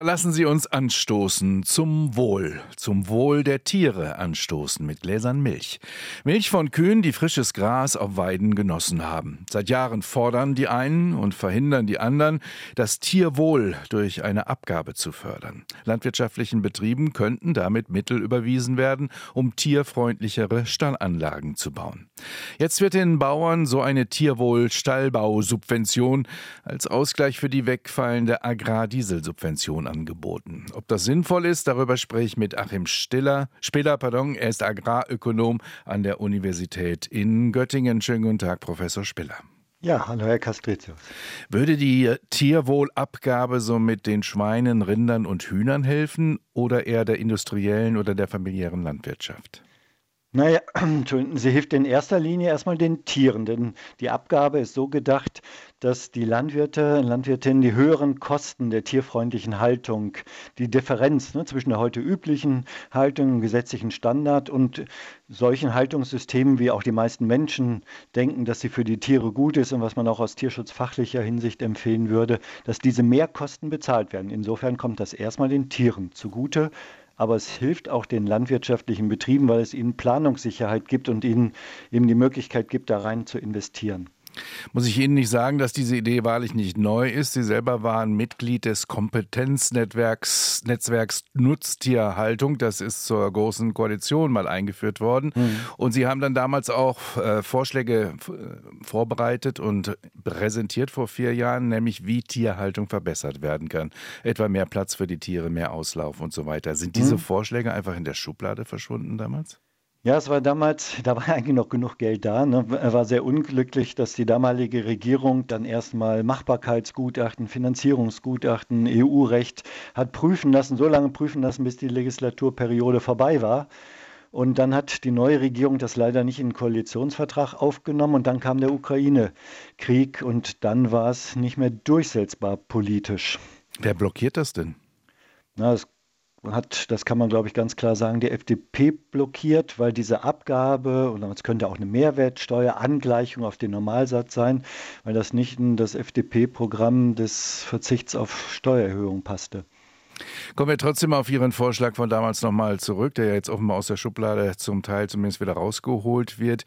Lassen Sie uns anstoßen zum Wohl, zum Wohl der Tiere anstoßen mit Gläsern Milch. Milch von Kühen, die frisches Gras auf Weiden genossen haben. Seit Jahren fordern die einen und verhindern die anderen, das Tierwohl durch eine Abgabe zu fördern. Landwirtschaftlichen Betrieben könnten damit Mittel überwiesen werden, um tierfreundlichere Stallanlagen zu bauen. Jetzt wird den Bauern so eine Tierwohl-Stallbausubvention als Ausgleich für die wegfallende Agrardieselsubvention angeboten. Ob das sinnvoll ist, darüber spreche ich mit Achim Stiller, Spiller. Pardon. Er ist Agrarökonom an der Universität in Göttingen. Schönen guten Tag, Professor Spiller. Ja, hallo Herr Castritius. Würde die Tierwohlabgabe so mit den Schweinen, Rindern und Hühnern helfen oder eher der industriellen oder der familiären Landwirtschaft? Naja, sie hilft in erster Linie erstmal den Tieren, denn die Abgabe ist so gedacht, dass die Landwirte und Landwirtinnen die höheren Kosten der tierfreundlichen Haltung, die Differenz ne, zwischen der heute üblichen Haltung, dem gesetzlichen Standard und solchen Haltungssystemen, wie auch die meisten Menschen denken, dass sie für die Tiere gut ist und was man auch aus tierschutzfachlicher Hinsicht empfehlen würde, dass diese Mehrkosten bezahlt werden. Insofern kommt das erstmal den Tieren zugute aber es hilft auch den landwirtschaftlichen Betrieben, weil es ihnen Planungssicherheit gibt und ihnen eben die Möglichkeit gibt, da rein zu investieren. Muss ich Ihnen nicht sagen, dass diese Idee wahrlich nicht neu ist. Sie selber waren Mitglied des Kompetenznetzwerks Netzwerks Nutztierhaltung. Das ist zur großen Koalition mal eingeführt worden. Mhm. Und Sie haben dann damals auch äh, Vorschläge äh, vorbereitet und präsentiert vor vier Jahren, nämlich wie Tierhaltung verbessert werden kann. Etwa mehr Platz für die Tiere, mehr Auslauf und so weiter. Sind diese mhm. Vorschläge einfach in der Schublade verschwunden damals? Ja, es war damals, da war eigentlich noch genug Geld da. Ne? Er war sehr unglücklich, dass die damalige Regierung dann erstmal Machbarkeitsgutachten, Finanzierungsgutachten, EU-Recht hat prüfen lassen, so lange prüfen lassen, bis die Legislaturperiode vorbei war. Und dann hat die neue Regierung das leider nicht in den Koalitionsvertrag aufgenommen und dann kam der Ukraine-Krieg und dann war es nicht mehr durchsetzbar politisch. Wer blockiert das denn? Na, es hat, das kann man glaube ich ganz klar sagen, die FDP blockiert, weil diese Abgabe, und es könnte auch eine Mehrwertsteuerangleichung auf den Normalsatz sein, weil das nicht in das FDP-Programm des Verzichts auf Steuererhöhung passte. Kommen wir trotzdem auf Ihren Vorschlag von damals nochmal zurück, der ja jetzt offenbar aus der Schublade zum Teil zumindest wieder rausgeholt wird.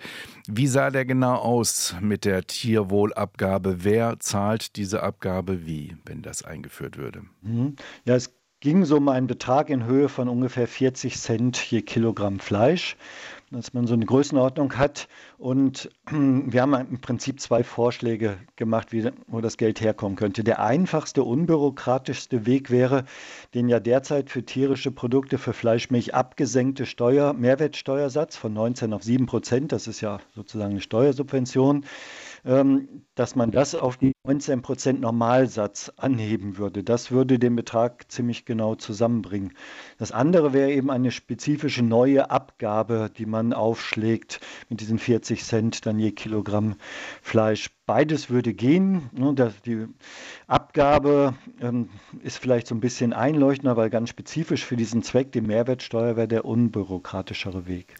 Wie sah der genau aus mit der Tierwohlabgabe? Wer zahlt diese Abgabe wie, wenn das eingeführt würde? Mhm. Ja, es ging so um einen Betrag in Höhe von ungefähr 40 Cent je Kilogramm Fleisch, dass man so eine Größenordnung hat. Und wir haben im Prinzip zwei Vorschläge gemacht, wie, wo das Geld herkommen könnte. Der einfachste, unbürokratischste Weg wäre, den ja derzeit für tierische Produkte, für Fleischmilch abgesenkte Steuer, Mehrwertsteuersatz von 19 auf 7 Prozent, das ist ja sozusagen eine Steuersubvention, ähm, dass man das auf die 19 Prozent Normalsatz anheben würde. Das würde den Betrag ziemlich genau zusammenbringen. Das andere wäre eben eine spezifische neue Abgabe, die man aufschlägt mit diesen 40 Cent dann je Kilogramm Fleisch. Beides würde gehen. Ne, die Abgabe ähm, ist vielleicht so ein bisschen einleuchtender, weil ganz spezifisch für diesen Zweck, die Mehrwertsteuer, wäre der unbürokratischere Weg.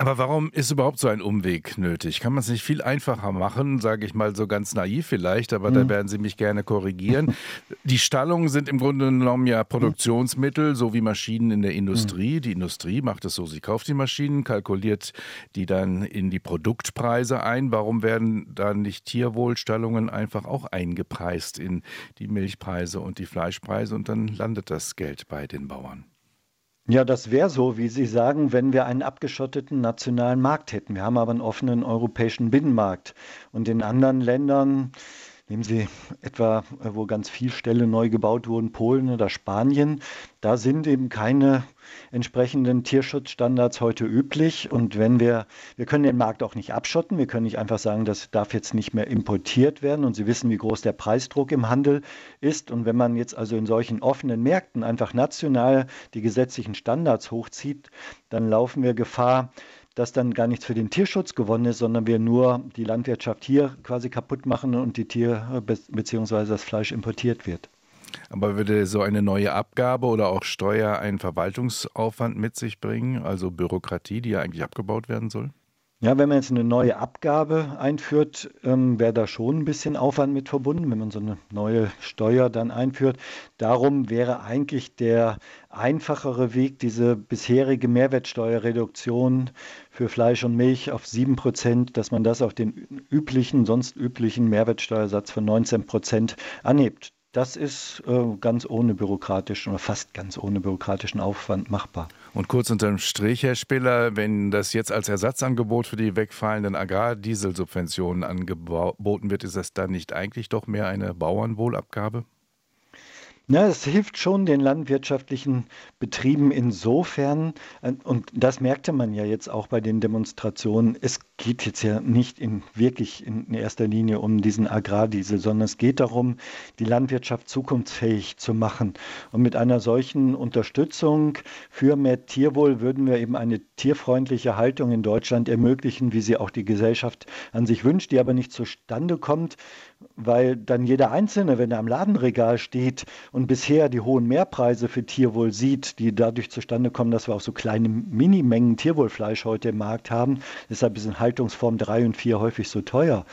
Aber warum ist überhaupt so ein Umweg nötig? Kann man es nicht viel einfacher machen, sage ich mal so ganz naiv vielleicht, aber mhm. da werden Sie mich gerne korrigieren. Die Stallungen sind im Grunde genommen ja Produktionsmittel, so wie Maschinen in der Industrie. Mhm. Die Industrie macht es so, sie kauft die Maschinen, kalkuliert die dann in die Produktpreise ein. Warum werden dann nicht Tierwohlstallungen einfach auch eingepreist in die Milchpreise und die Fleischpreise und dann landet das Geld bei den Bauern? Ja, das wäre so, wie Sie sagen, wenn wir einen abgeschotteten nationalen Markt hätten. Wir haben aber einen offenen europäischen Binnenmarkt. Und in anderen Ländern Nehmen Sie etwa, äh, wo ganz viele Ställe neu gebaut wurden, Polen oder Spanien. Da sind eben keine entsprechenden Tierschutzstandards heute üblich. Und wenn wir, wir können den Markt auch nicht abschotten. Wir können nicht einfach sagen, das darf jetzt nicht mehr importiert werden. Und Sie wissen, wie groß der Preisdruck im Handel ist. Und wenn man jetzt also in solchen offenen Märkten einfach national die gesetzlichen Standards hochzieht, dann laufen wir Gefahr, dass dann gar nichts für den Tierschutz gewonnen ist, sondern wir nur die Landwirtschaft hier quasi kaputt machen und die Tier- bzw. das Fleisch importiert wird. Aber würde so eine neue Abgabe oder auch Steuer einen Verwaltungsaufwand mit sich bringen, also Bürokratie, die ja eigentlich abgebaut werden soll? Ja, wenn man jetzt eine neue Abgabe einführt, ähm, wäre da schon ein bisschen Aufwand mit verbunden, wenn man so eine neue Steuer dann einführt. Darum wäre eigentlich der einfachere Weg, diese bisherige Mehrwertsteuerreduktion für Fleisch und Milch auf 7 Prozent, dass man das auf den üblichen, sonst üblichen Mehrwertsteuersatz von 19 Prozent anhebt. Das ist äh, ganz ohne bürokratischen oder fast ganz ohne bürokratischen Aufwand machbar. Und kurz unterm Strich, Herr Spiller, wenn das jetzt als Ersatzangebot für die wegfallenden Agrardieselsubventionen angeboten wird, ist das dann nicht eigentlich doch mehr eine Bauernwohlabgabe? Ja, es hilft schon den landwirtschaftlichen Betrieben insofern, äh, und das merkte man ja jetzt auch bei den Demonstrationen, es geht jetzt ja nicht in, wirklich in erster Linie um diesen Agrardiesel, sondern es geht darum, die Landwirtschaft zukunftsfähig zu machen. Und mit einer solchen Unterstützung für mehr Tierwohl würden wir eben eine tierfreundliche Haltung in Deutschland ermöglichen, wie sie auch die Gesellschaft an sich wünscht, die aber nicht zustande kommt, weil dann jeder Einzelne, wenn er am Ladenregal steht und bisher die hohen Mehrpreise für Tierwohl sieht, die dadurch zustande kommen, dass wir auch so kleine Minimengen Tierwohlfleisch heute im Markt haben, deshalb sind Haltungsform 3 und 4 häufig so teuer.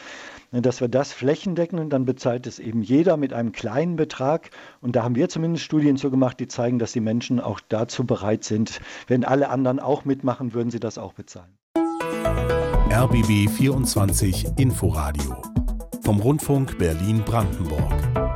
Dass wir das flächendecken dann bezahlt es eben jeder mit einem kleinen Betrag. Und da haben wir zumindest Studien zu gemacht, die zeigen, dass die Menschen auch dazu bereit sind. Wenn alle anderen auch mitmachen, würden sie das auch bezahlen. RBB 24 Inforadio vom Rundfunk Berlin-Brandenburg.